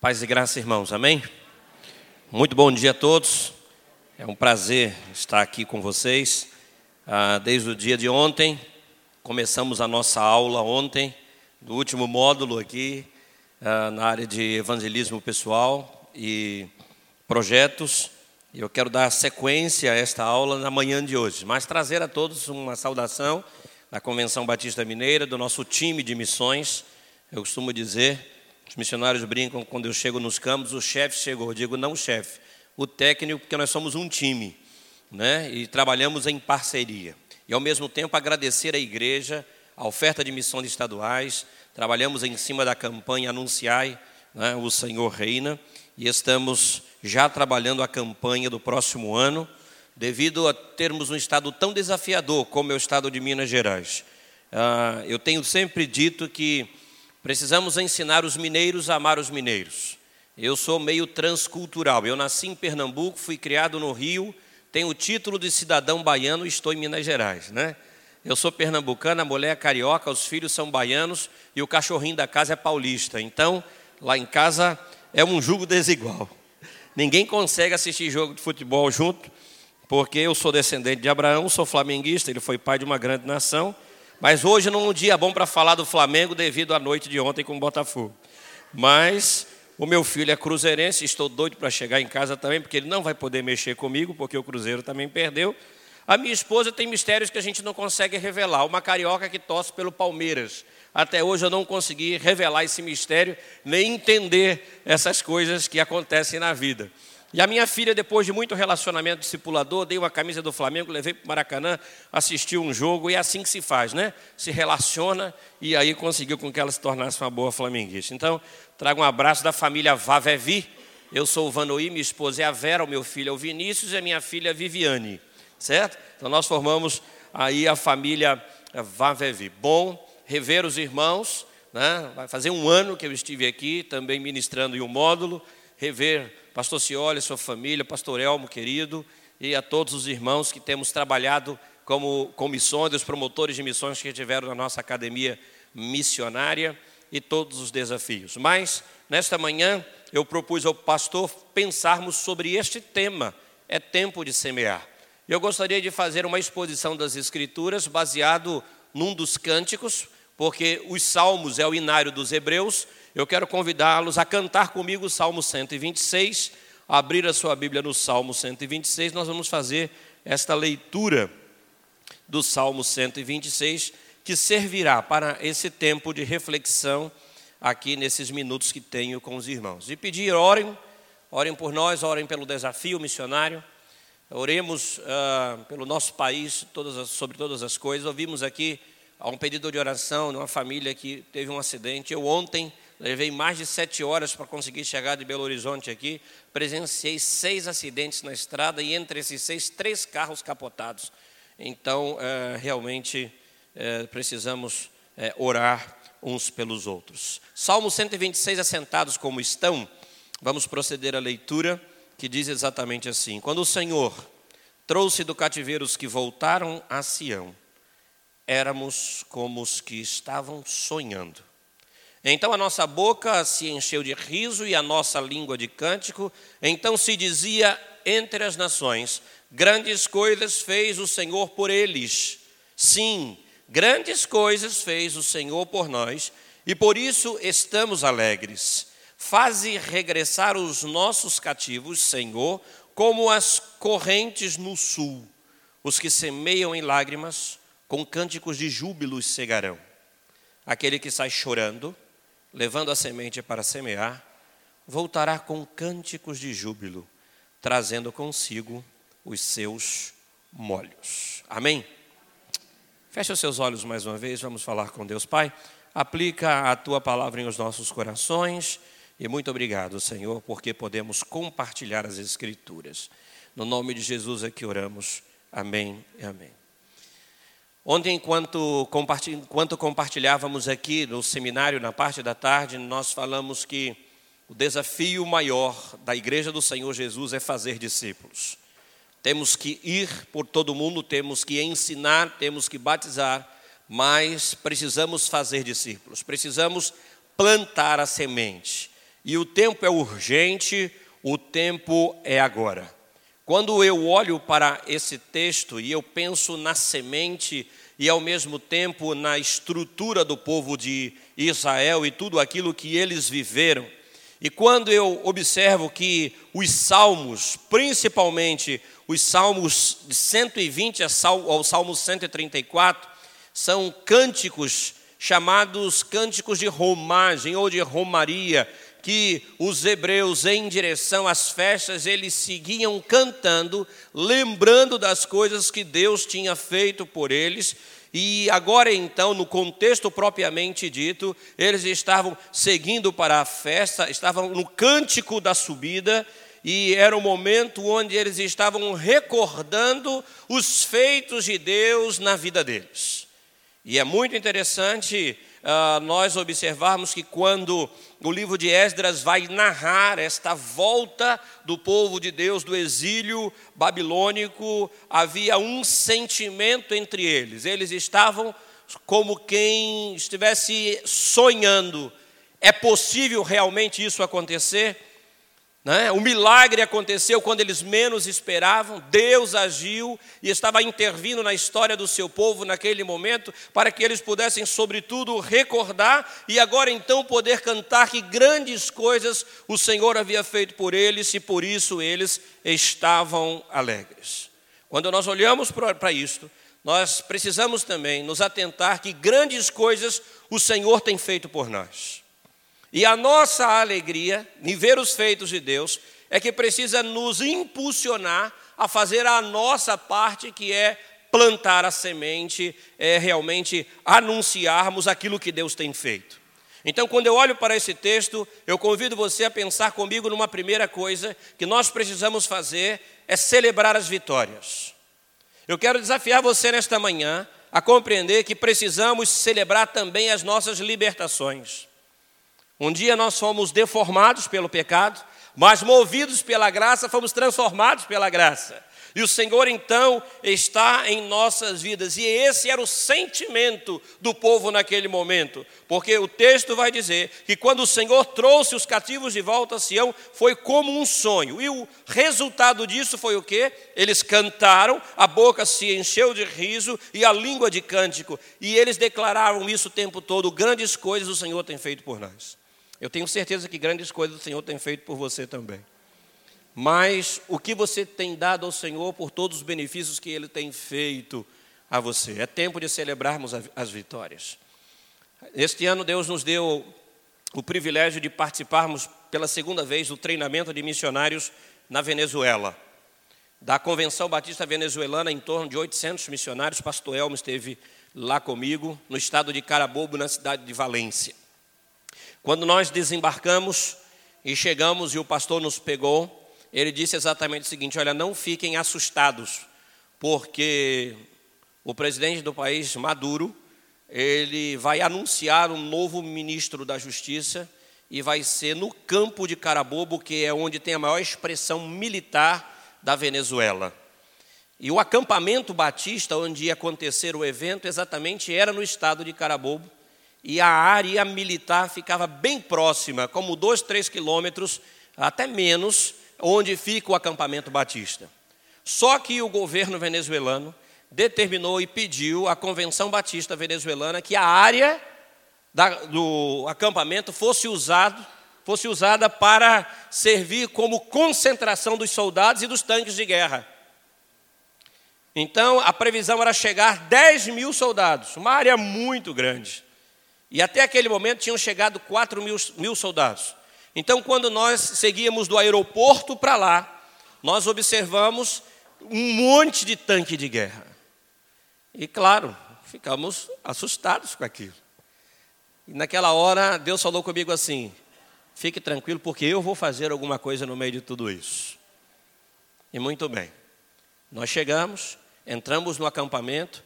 Paz e graça, irmãos, amém? Muito bom dia a todos. É um prazer estar aqui com vocês. Ah, desde o dia de ontem, começamos a nossa aula ontem, do último módulo aqui, ah, na área de evangelismo pessoal e projetos. Eu quero dar sequência a esta aula na manhã de hoje, mas trazer a todos uma saudação da Convenção Batista Mineira, do nosso time de missões. Eu costumo dizer, os missionários brincam quando eu chego nos campos, o chefe chegou. Eu digo, não chefe, o técnico, porque nós somos um time, né? E trabalhamos em parceria. E ao mesmo tempo agradecer à igreja, a oferta de missões estaduais. Trabalhamos em cima da campanha Anunciai, né? o Senhor reina, e estamos já trabalhando a campanha do próximo ano, devido a termos um estado tão desafiador como é o estado de Minas Gerais. Ah, eu tenho sempre dito que Precisamos ensinar os mineiros a amar os mineiros. Eu sou meio transcultural. Eu nasci em Pernambuco, fui criado no Rio, tenho o título de cidadão baiano e estou em Minas Gerais, né? Eu sou pernambucana, a mulher é carioca, os filhos são baianos e o cachorrinho da casa é paulista. Então, lá em casa é um jugo desigual. Ninguém consegue assistir jogo de futebol junto, porque eu sou descendente de Abraão, sou flamenguista, ele foi pai de uma grande nação mas hoje não é um dia bom para falar do Flamengo devido à noite de ontem com o Botafogo. Mas o meu filho é cruzeirense, estou doido para chegar em casa também, porque ele não vai poder mexer comigo, porque o Cruzeiro também perdeu. A minha esposa tem mistérios que a gente não consegue revelar. Uma carioca que torce pelo Palmeiras. Até hoje eu não consegui revelar esse mistério, nem entender essas coisas que acontecem na vida. E a minha filha, depois de muito relacionamento discipulador, dei uma camisa do Flamengo, levei para o Maracanã, assistiu um jogo, e é assim que se faz, né? Se relaciona e aí conseguiu com que ela se tornasse uma boa flamenguista. Então, trago um abraço da família Vavevi. Eu sou o Vanoí, minha esposa é a Vera, o meu filho é o Vinícius e a minha filha é a Viviane, certo? Então, nós formamos aí a família Vavevi. Bom rever os irmãos, né? Vai fazer um ano que eu estive aqui, também ministrando em um módulo, rever pastor Cioli, sua família, pastor Elmo, querido, e a todos os irmãos que temos trabalhado como comissões, os promotores de missões que tiveram na nossa academia missionária e todos os desafios. Mas, nesta manhã, eu propus ao pastor pensarmos sobre este tema, é tempo de semear. Eu gostaria de fazer uma exposição das Escrituras baseado num dos cânticos, porque os Salmos é o inário dos Hebreus, eu quero convidá-los a cantar comigo o Salmo 126, abrir a sua Bíblia no Salmo 126, nós vamos fazer esta leitura do Salmo 126, que servirá para esse tempo de reflexão aqui nesses minutos que tenho com os irmãos. E pedir, orem, orem por nós, orem pelo desafio missionário, oremos uh, pelo nosso país todas as, sobre todas as coisas. Ouvimos aqui um pedido de oração de uma família que teve um acidente. Eu ontem Levei mais de sete horas para conseguir chegar de Belo Horizonte aqui. Presenciei seis acidentes na estrada e entre esses seis, três carros capotados. Então, é, realmente, é, precisamos é, orar uns pelos outros. Salmo 126, assentados como estão, vamos proceder à leitura que diz exatamente assim: Quando o Senhor trouxe do cativeiro os que voltaram a Sião, éramos como os que estavam sonhando. Então a nossa boca se encheu de riso e a nossa língua de cântico. Então se dizia entre as nações: Grandes coisas fez o Senhor por eles. Sim, grandes coisas fez o Senhor por nós, e por isso estamos alegres. Faze regressar os nossos cativos, Senhor, como as correntes no sul. Os que semeiam em lágrimas, com cânticos de júbilo cegarão. Aquele que sai chorando, levando a semente para semear, voltará com cânticos de júbilo, trazendo consigo os seus molhos. Amém? Feche os seus olhos mais uma vez, vamos falar com Deus. Pai, aplica a tua palavra em os nossos corações e muito obrigado, Senhor, porque podemos compartilhar as Escrituras. No nome de Jesus é que oramos. Amém e amém. Ontem, enquanto, enquanto compartilhávamos aqui no seminário, na parte da tarde, nós falamos que o desafio maior da Igreja do Senhor Jesus é fazer discípulos. Temos que ir por todo mundo, temos que ensinar, temos que batizar, mas precisamos fazer discípulos, precisamos plantar a semente. E o tempo é urgente, o tempo é agora. Quando eu olho para esse texto e eu penso na semente e ao mesmo tempo na estrutura do povo de Israel e tudo aquilo que eles viveram, e quando eu observo que os salmos, principalmente os salmos de 120 ao salmo 134, são cânticos chamados cânticos de romagem ou de romaria, que os hebreus, em direção às festas, eles seguiam cantando, lembrando das coisas que Deus tinha feito por eles. E agora, então, no contexto propriamente dito, eles estavam seguindo para a festa, estavam no cântico da subida, e era o momento onde eles estavam recordando os feitos de Deus na vida deles. E é muito interessante uh, nós observarmos que quando o livro de Esdras vai narrar esta volta do povo de Deus do exílio babilônico, havia um sentimento entre eles. Eles estavam como quem estivesse sonhando. É possível realmente isso acontecer? Né? O milagre aconteceu quando eles menos esperavam, Deus agiu e estava intervindo na história do seu povo naquele momento, para que eles pudessem, sobretudo, recordar e agora então poder cantar que grandes coisas o Senhor havia feito por eles e por isso eles estavam alegres. Quando nós olhamos para isto, nós precisamos também nos atentar que grandes coisas o Senhor tem feito por nós. E a nossa alegria em ver os feitos de Deus é que precisa nos impulsionar a fazer a nossa parte, que é plantar a semente, é realmente anunciarmos aquilo que Deus tem feito. Então, quando eu olho para esse texto, eu convido você a pensar comigo numa primeira coisa que nós precisamos fazer é celebrar as vitórias. Eu quero desafiar você nesta manhã a compreender que precisamos celebrar também as nossas libertações. Um dia nós fomos deformados pelo pecado, mas movidos pela graça, fomos transformados pela graça. E o Senhor então está em nossas vidas. E esse era o sentimento do povo naquele momento. Porque o texto vai dizer que quando o Senhor trouxe os cativos de volta a Sião, foi como um sonho. E o resultado disso foi o quê? Eles cantaram, a boca se encheu de riso e a língua de cântico. E eles declararam isso o tempo todo: grandes coisas o Senhor tem feito por nós. Eu tenho certeza que grandes coisas o Senhor tem feito por você também. Mas o que você tem dado ao Senhor por todos os benefícios que Ele tem feito a você? É tempo de celebrarmos as vitórias. Este ano Deus nos deu o privilégio de participarmos pela segunda vez do treinamento de missionários na Venezuela. Da Convenção Batista Venezuelana, em torno de 800 missionários. Pastor Elmo esteve lá comigo, no estado de Carabobo, na cidade de Valência. Quando nós desembarcamos e chegamos e o pastor nos pegou, ele disse exatamente o seguinte: olha, não fiquem assustados, porque o presidente do país, Maduro, ele vai anunciar um novo ministro da Justiça e vai ser no campo de Carabobo, que é onde tem a maior expressão militar da Venezuela. E o acampamento batista, onde ia acontecer o evento, exatamente era no estado de Carabobo e a área militar ficava bem próxima, como dois, três quilômetros, até menos, onde fica o acampamento batista. Só que o governo venezuelano determinou e pediu à Convenção Batista Venezuelana que a área da, do acampamento fosse, usado, fosse usada para servir como concentração dos soldados e dos tanques de guerra. Então, a previsão era chegar 10 mil soldados, uma área muito grande. E até aquele momento tinham chegado 4 mil, mil soldados. Então, quando nós seguíamos do aeroporto para lá, nós observamos um monte de tanque de guerra. E claro, ficamos assustados com aquilo. E naquela hora, Deus falou comigo assim: fique tranquilo, porque eu vou fazer alguma coisa no meio de tudo isso. E muito bem. Nós chegamos, entramos no acampamento,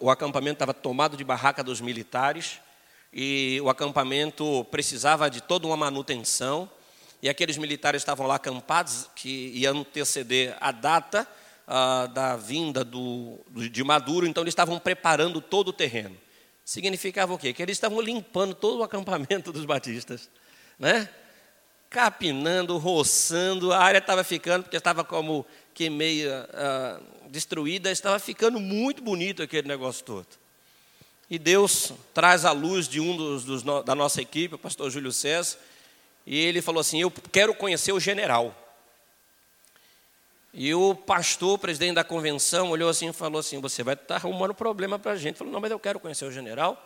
o acampamento estava tomado de barraca dos militares, e o acampamento precisava de toda uma manutenção, e aqueles militares estavam lá acampados, que iam anteceder a data ah, da vinda do, de Maduro, então eles estavam preparando todo o terreno. Significava o quê? Que eles estavam limpando todo o acampamento dos batistas. Né? capinando, roçando, a área estava ficando, porque estava como que uh, destruída, estava ficando muito bonito aquele negócio todo. E Deus traz a luz de um dos, dos da nossa equipe, o pastor Júlio César, e ele falou assim: Eu quero conhecer o general. E o pastor, o presidente da convenção, olhou assim e falou assim: Você vai estar arrumando problema para a gente. Falou: Não, mas eu quero conhecer o general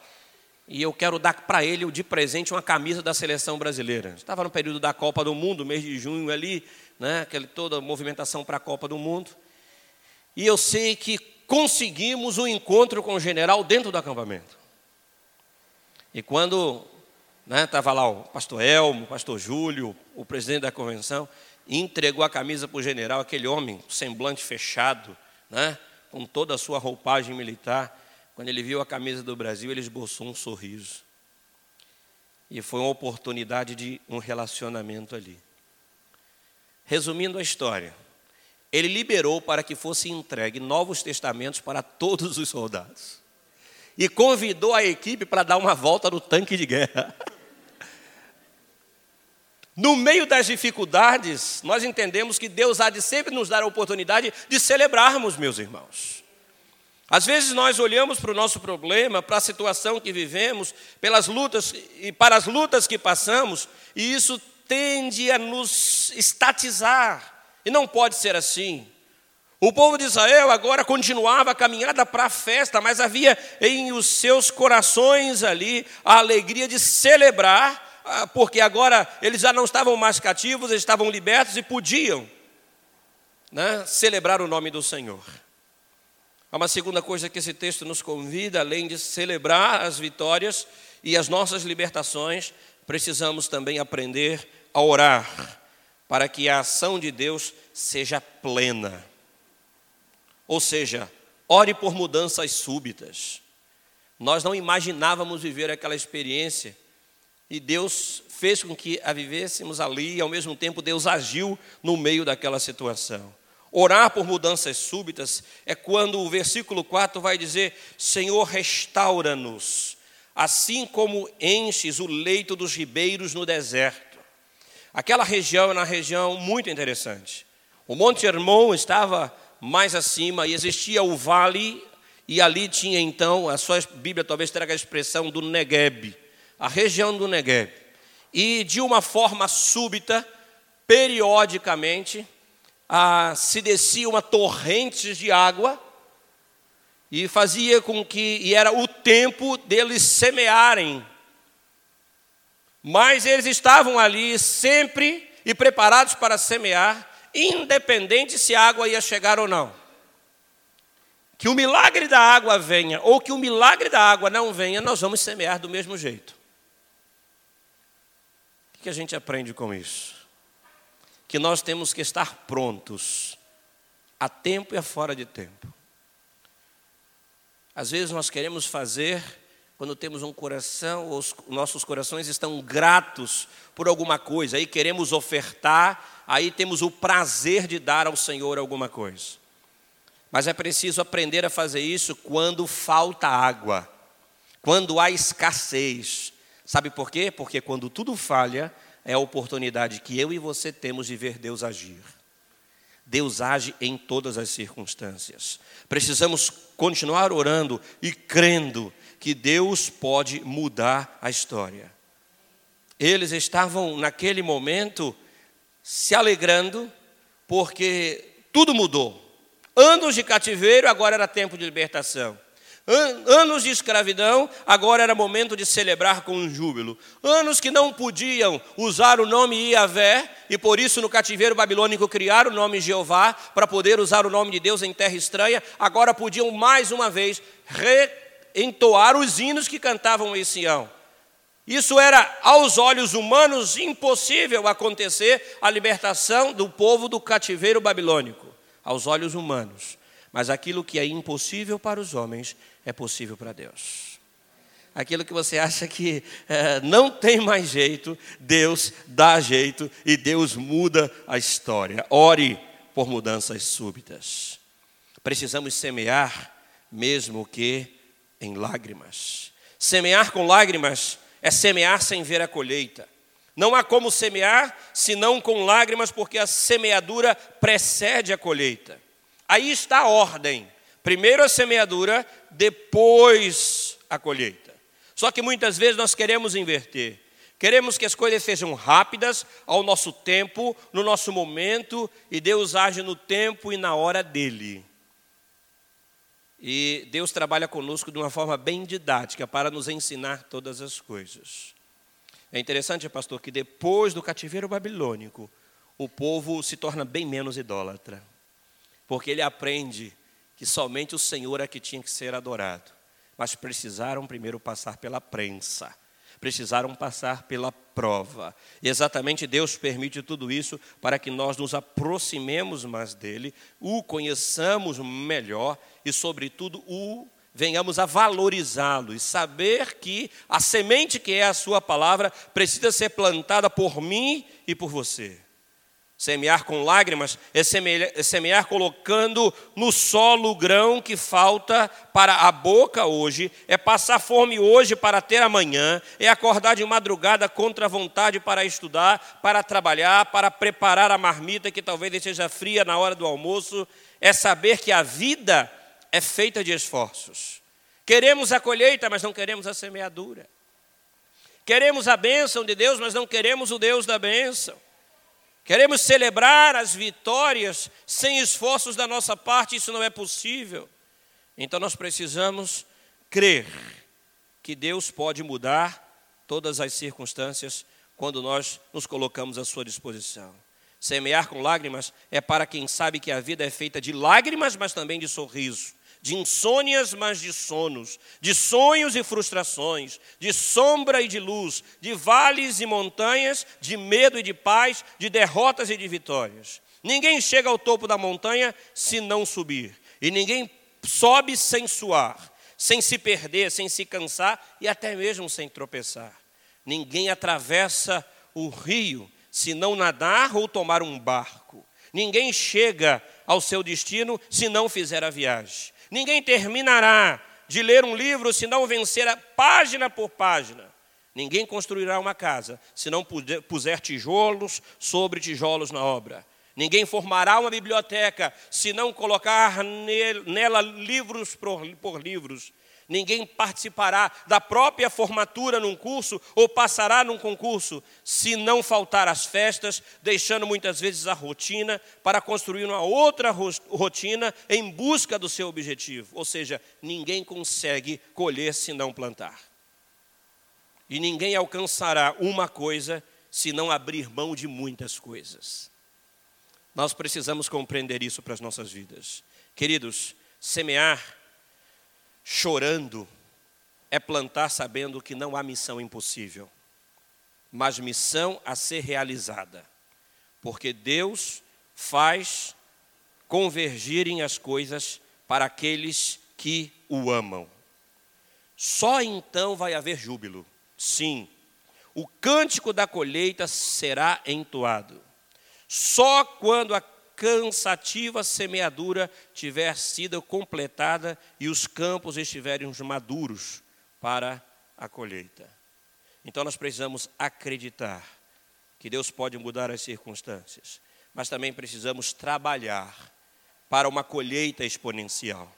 e eu quero dar para ele de presente uma camisa da seleção brasileira. Estava no período da Copa do Mundo, mês de junho ali, né, aquela toda a movimentação para a Copa do Mundo. E eu sei que conseguimos um encontro com o general dentro do acampamento. E quando estava né, lá o pastor Elmo, o pastor Júlio, o presidente da convenção, entregou a camisa para o general, aquele homem, semblante fechado, né, com toda a sua roupagem militar. Quando ele viu a camisa do Brasil, ele esboçou um sorriso. E foi uma oportunidade de um relacionamento ali. Resumindo a história, ele liberou para que fosse entregue novos testamentos para todos os soldados. E convidou a equipe para dar uma volta no tanque de guerra. No meio das dificuldades, nós entendemos que Deus há de sempre nos dar a oportunidade de celebrarmos, meus irmãos. Às vezes nós olhamos para o nosso problema, para a situação que vivemos, pelas lutas e para as lutas que passamos, e isso tende a nos estatizar. E não pode ser assim. O povo de Israel agora continuava a caminhada para a festa, mas havia em os seus corações ali a alegria de celebrar, ah, porque agora eles já não estavam mais cativos, eles estavam libertos e podiam né, celebrar o nome do Senhor. Há uma segunda coisa que esse texto nos convida, além de celebrar as vitórias e as nossas libertações, precisamos também aprender a orar, para que a ação de Deus seja plena. Ou seja, ore por mudanças súbitas. Nós não imaginávamos viver aquela experiência e Deus fez com que a vivêssemos ali e ao mesmo tempo Deus agiu no meio daquela situação. Orar por mudanças súbitas é quando o versículo 4 vai dizer: Senhor, restaura-nos, assim como enches o leito dos ribeiros no deserto. Aquela região era uma região muito interessante. O Monte Hermon estava mais acima e existia o vale, e ali tinha então, a sua Bíblia talvez traga a expressão do Negueb, a região do Negueb. E de uma forma súbita, periodicamente, se descia uma torrente de água e fazia com que, e era o tempo deles semearem. Mas eles estavam ali sempre e preparados para semear, independente se a água ia chegar ou não. Que o milagre da água venha ou que o milagre da água não venha, nós vamos semear do mesmo jeito. O que a gente aprende com isso? que nós temos que estar prontos, a tempo e a fora de tempo. Às vezes nós queremos fazer quando temos um coração, os nossos corações estão gratos por alguma coisa, aí queremos ofertar, aí temos o prazer de dar ao Senhor alguma coisa. Mas é preciso aprender a fazer isso quando falta água, quando há escassez. Sabe por quê? Porque quando tudo falha, é a oportunidade que eu e você temos de ver Deus agir. Deus age em todas as circunstâncias. Precisamos continuar orando e crendo que Deus pode mudar a história. Eles estavam naquele momento se alegrando, porque tudo mudou. Anos de cativeiro, agora era tempo de libertação. Anos de escravidão, agora era momento de celebrar com um júbilo. Anos que não podiam usar o nome Iavé, e por isso no cativeiro babilônico criaram o nome Jeová, para poder usar o nome de Deus em terra estranha, agora podiam mais uma vez reentoar os hinos que cantavam em Sião. Isso era, aos olhos humanos, impossível acontecer a libertação do povo do cativeiro babilônico, aos olhos humanos. Mas aquilo que é impossível para os homens é possível para Deus. Aquilo que você acha que é, não tem mais jeito, Deus dá jeito e Deus muda a história. Ore por mudanças súbitas. Precisamos semear, mesmo que em lágrimas. Semear com lágrimas é semear sem ver a colheita. Não há como semear senão com lágrimas, porque a semeadura precede a colheita. Aí está a ordem: primeiro a semeadura, depois a colheita. Só que muitas vezes nós queremos inverter. Queremos que as coisas sejam rápidas, ao nosso tempo, no nosso momento, e Deus age no tempo e na hora dele. E Deus trabalha conosco de uma forma bem didática para nos ensinar todas as coisas. É interessante, pastor, que depois do cativeiro babilônico, o povo se torna bem menos idólatra, porque ele aprende que somente o Senhor é que tinha que ser adorado, mas precisaram primeiro passar pela prensa precisaram passar pela prova. E exatamente Deus permite tudo isso para que nós nos aproximemos mais dele, o conheçamos melhor e, sobretudo, o venhamos a valorizá-lo e saber que a semente que é a sua palavra precisa ser plantada por mim e por você. Semear com lágrimas é semear, é semear, colocando no solo o grão que falta para a boca hoje, é passar fome hoje para ter amanhã, é acordar de madrugada contra a vontade para estudar, para trabalhar, para preparar a marmita que talvez esteja fria na hora do almoço, é saber que a vida é feita de esforços. Queremos a colheita, mas não queremos a semeadura. Queremos a bênção de Deus, mas não queremos o Deus da bênção. Queremos celebrar as vitórias sem esforços da nossa parte, isso não é possível. Então nós precisamos crer que Deus pode mudar todas as circunstâncias quando nós nos colocamos à sua disposição. Semear com lágrimas é para quem sabe que a vida é feita de lágrimas, mas também de sorriso de insônias, mas de sonos, de sonhos e frustrações, de sombra e de luz, de vales e montanhas, de medo e de paz, de derrotas e de vitórias. Ninguém chega ao topo da montanha se não subir, e ninguém sobe sem suar, sem se perder, sem se cansar e até mesmo sem tropeçar. Ninguém atravessa o rio se não nadar ou tomar um barco. Ninguém chega ao seu destino se não fizer a viagem. Ninguém terminará de ler um livro se não vencer página por página. Ninguém construirá uma casa se não puser tijolos sobre tijolos na obra. Ninguém formará uma biblioteca se não colocar nela livros por livros. Ninguém participará da própria formatura num curso ou passará num concurso se não faltar as festas, deixando muitas vezes a rotina para construir uma outra rotina em busca do seu objetivo. Ou seja, ninguém consegue colher se não plantar. E ninguém alcançará uma coisa se não abrir mão de muitas coisas. Nós precisamos compreender isso para as nossas vidas. Queridos, semear chorando é plantar sabendo que não há missão impossível, mas missão a ser realizada, porque Deus faz convergirem as coisas para aqueles que o amam. Só então vai haver júbilo. Sim, o cântico da colheita será entoado. Só quando a cansativa semeadura tiver sido completada e os campos estiverem maduros para a colheita. Então nós precisamos acreditar que Deus pode mudar as circunstâncias, mas também precisamos trabalhar para uma colheita exponencial.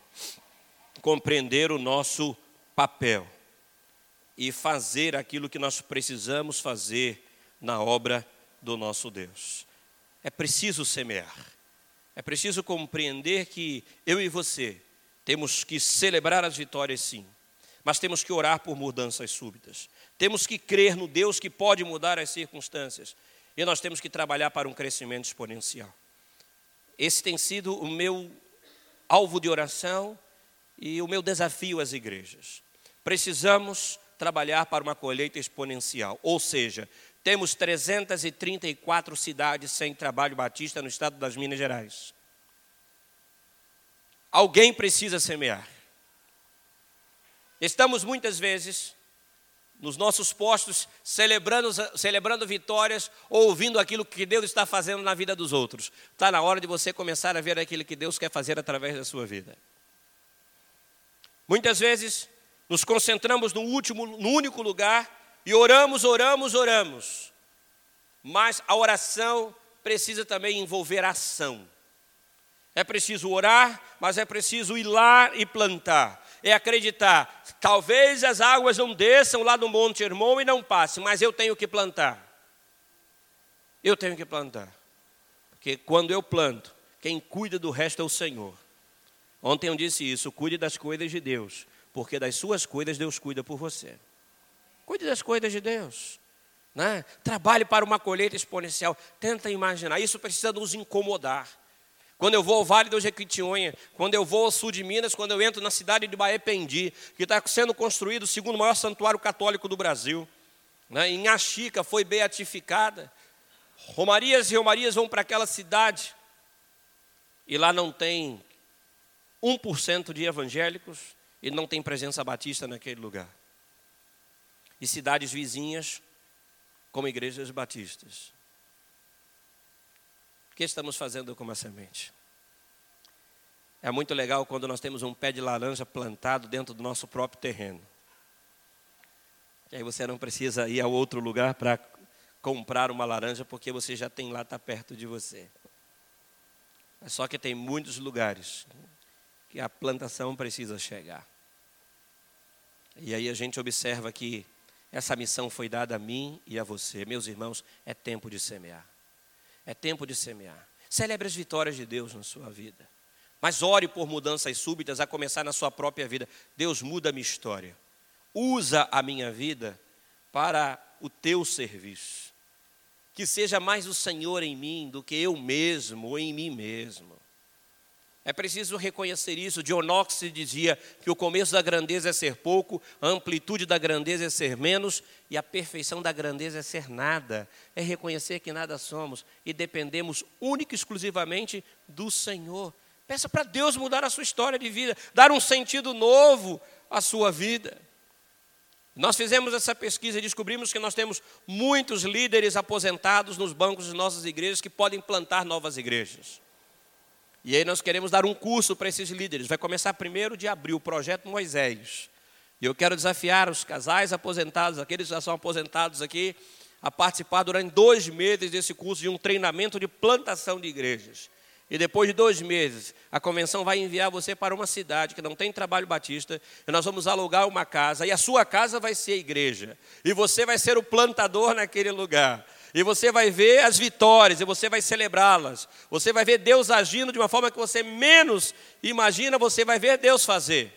Compreender o nosso papel e fazer aquilo que nós precisamos fazer na obra do nosso Deus. É preciso semear. É preciso compreender que eu e você temos que celebrar as vitórias, sim, mas temos que orar por mudanças súbitas. Temos que crer no Deus que pode mudar as circunstâncias. E nós temos que trabalhar para um crescimento exponencial. Esse tem sido o meu alvo de oração e o meu desafio às igrejas. Precisamos trabalhar para uma colheita exponencial, ou seja, temos 334 cidades sem trabalho batista no estado das Minas Gerais. Alguém precisa semear. Estamos muitas vezes nos nossos postos celebrando, celebrando vitórias, ouvindo aquilo que Deus está fazendo na vida dos outros. Está na hora de você começar a ver aquilo que Deus quer fazer através da sua vida. Muitas vezes nos concentramos no último, no único lugar e oramos, oramos, oramos. Mas a oração precisa também envolver ação. É preciso orar, mas é preciso ir lá e plantar. É acreditar, talvez as águas não desçam lá do Monte Hermon e não passem, mas eu tenho que plantar. Eu tenho que plantar. Porque quando eu planto, quem cuida do resto é o Senhor. Ontem eu disse isso, cuide das coisas de Deus, porque das suas coisas Deus cuida por você. Cuide das coisas de Deus. Né? Trabalhe para uma colheita exponencial. Tenta imaginar, isso precisa nos incomodar. Quando eu vou ao Vale do Jequitinhonha, quando eu vou ao sul de Minas, quando eu entro na cidade de Baependi, que está sendo construído o segundo maior santuário católico do Brasil. Né? Em Axica foi beatificada. Romarias e Romarias vão para aquela cidade. E lá não tem 1% de evangélicos e não tem presença batista naquele lugar. E cidades vizinhas como igrejas batistas. O que estamos fazendo com a semente? É muito legal quando nós temos um pé de laranja plantado dentro do nosso próprio terreno. E aí você não precisa ir a outro lugar para comprar uma laranja, porque você já tem lá, está perto de você. É só que tem muitos lugares que a plantação precisa chegar. E aí a gente observa que essa missão foi dada a mim e a você. Meus irmãos, é tempo de semear. É tempo de semear. Celebre as vitórias de Deus na sua vida. Mas ore por mudanças súbitas, a começar na sua própria vida. Deus muda a minha história. Usa a minha vida para o teu serviço. Que seja mais o Senhor em mim do que eu mesmo ou em mim mesmo. É preciso reconhecer isso. Knox dizia que o começo da grandeza é ser pouco, a amplitude da grandeza é ser menos e a perfeição da grandeza é ser nada. É reconhecer que nada somos e dependemos única e exclusivamente do Senhor. Peça para Deus mudar a sua história de vida, dar um sentido novo à sua vida. Nós fizemos essa pesquisa e descobrimos que nós temos muitos líderes aposentados nos bancos de nossas igrejas que podem plantar novas igrejas. E aí nós queremos dar um curso para esses líderes. Vai começar primeiro de abril, o projeto Moisés. E eu quero desafiar os casais aposentados, aqueles que já são aposentados aqui, a participar durante dois meses desse curso de um treinamento de plantação de igrejas. E depois de dois meses, a convenção vai enviar você para uma cidade que não tem trabalho batista, e nós vamos alugar uma casa, e a sua casa vai ser a igreja, e você vai ser o plantador naquele lugar. E você vai ver as vitórias, e você vai celebrá-las. Você vai ver Deus agindo de uma forma que você menos imagina, você vai ver Deus fazer.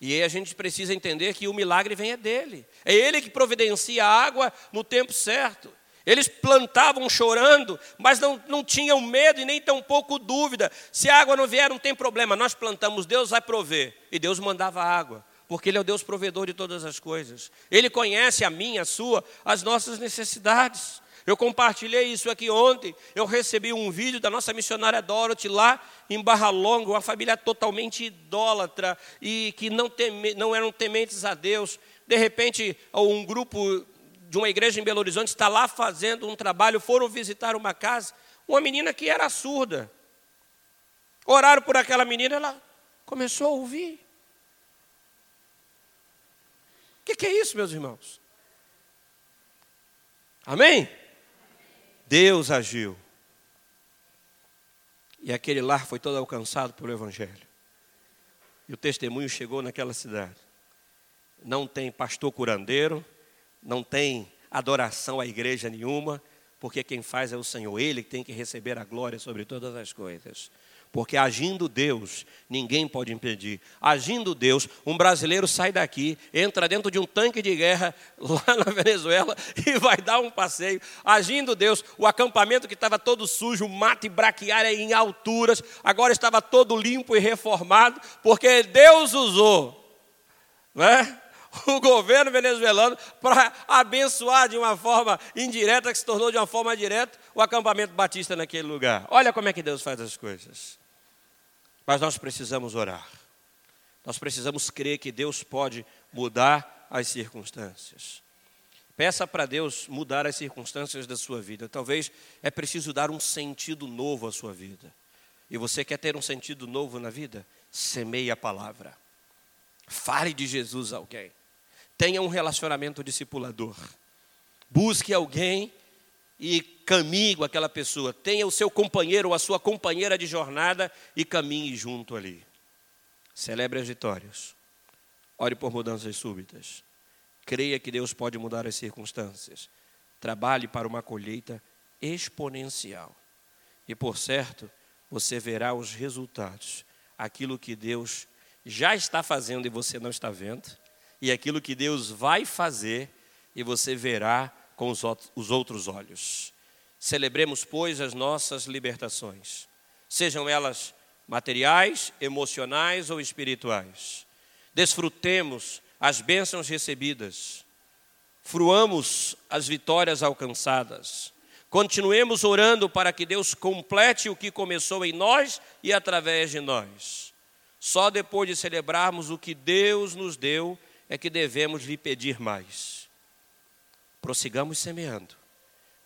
E aí a gente precisa entender que o milagre vem é dele. É ele que providencia a água no tempo certo. Eles plantavam chorando, mas não, não tinham medo e nem tampouco dúvida. Se a água não vier, não tem problema. Nós plantamos, Deus vai prover. E Deus mandava água porque Ele é o Deus provedor de todas as coisas. Ele conhece a minha, a sua, as nossas necessidades. Eu compartilhei isso aqui ontem. Eu recebi um vídeo da nossa missionária Dorothy lá em Barra Longa, uma família totalmente idólatra e que não, teme, não eram tementes a Deus. De repente, um grupo de uma igreja em Belo Horizonte está lá fazendo um trabalho, foram visitar uma casa, uma menina que era surda. Oraram por aquela menina, ela começou a ouvir. O que, que é isso, meus irmãos? Amém? Deus agiu. E aquele lar foi todo alcançado pelo Evangelho. E o testemunho chegou naquela cidade. Não tem pastor curandeiro, não tem adoração à igreja nenhuma, porque quem faz é o Senhor, Ele tem que receber a glória sobre todas as coisas. Porque agindo Deus, ninguém pode impedir. Agindo Deus, um brasileiro sai daqui, entra dentro de um tanque de guerra lá na Venezuela e vai dar um passeio. Agindo Deus, o acampamento que estava todo sujo, mato e braquiária em alturas, agora estava todo limpo e reformado, porque Deus usou né, o governo venezuelano para abençoar de uma forma indireta, que se tornou de uma forma direta, o acampamento batista naquele lugar. Olha como é que Deus faz as coisas. Mas nós precisamos orar. Nós precisamos crer que Deus pode mudar as circunstâncias. Peça para Deus mudar as circunstâncias da sua vida. Talvez é preciso dar um sentido novo à sua vida. E você quer ter um sentido novo na vida? Semeie a palavra. Fale de Jesus a alguém. Tenha um relacionamento discipulador. Busque alguém e caminhe com aquela pessoa. Tenha o seu companheiro ou a sua companheira de jornada e caminhe junto ali. Celebre as vitórias. Ore por mudanças súbitas. Creia que Deus pode mudar as circunstâncias. Trabalhe para uma colheita exponencial. E por certo, você verá os resultados. Aquilo que Deus já está fazendo e você não está vendo, e aquilo que Deus vai fazer e você verá com os outros olhos. Celebremos, pois, as nossas libertações, sejam elas materiais, emocionais ou espirituais. Desfrutemos as bênçãos recebidas, fruamos as vitórias alcançadas. Continuemos orando para que Deus complete o que começou em nós e através de nós. Só depois de celebrarmos o que Deus nos deu é que devemos lhe pedir mais. Prossigamos semeando,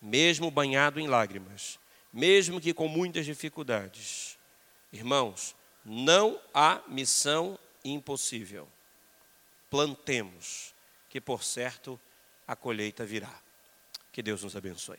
mesmo banhado em lágrimas, mesmo que com muitas dificuldades. Irmãos, não há missão impossível. Plantemos, que por certo a colheita virá. Que Deus nos abençoe.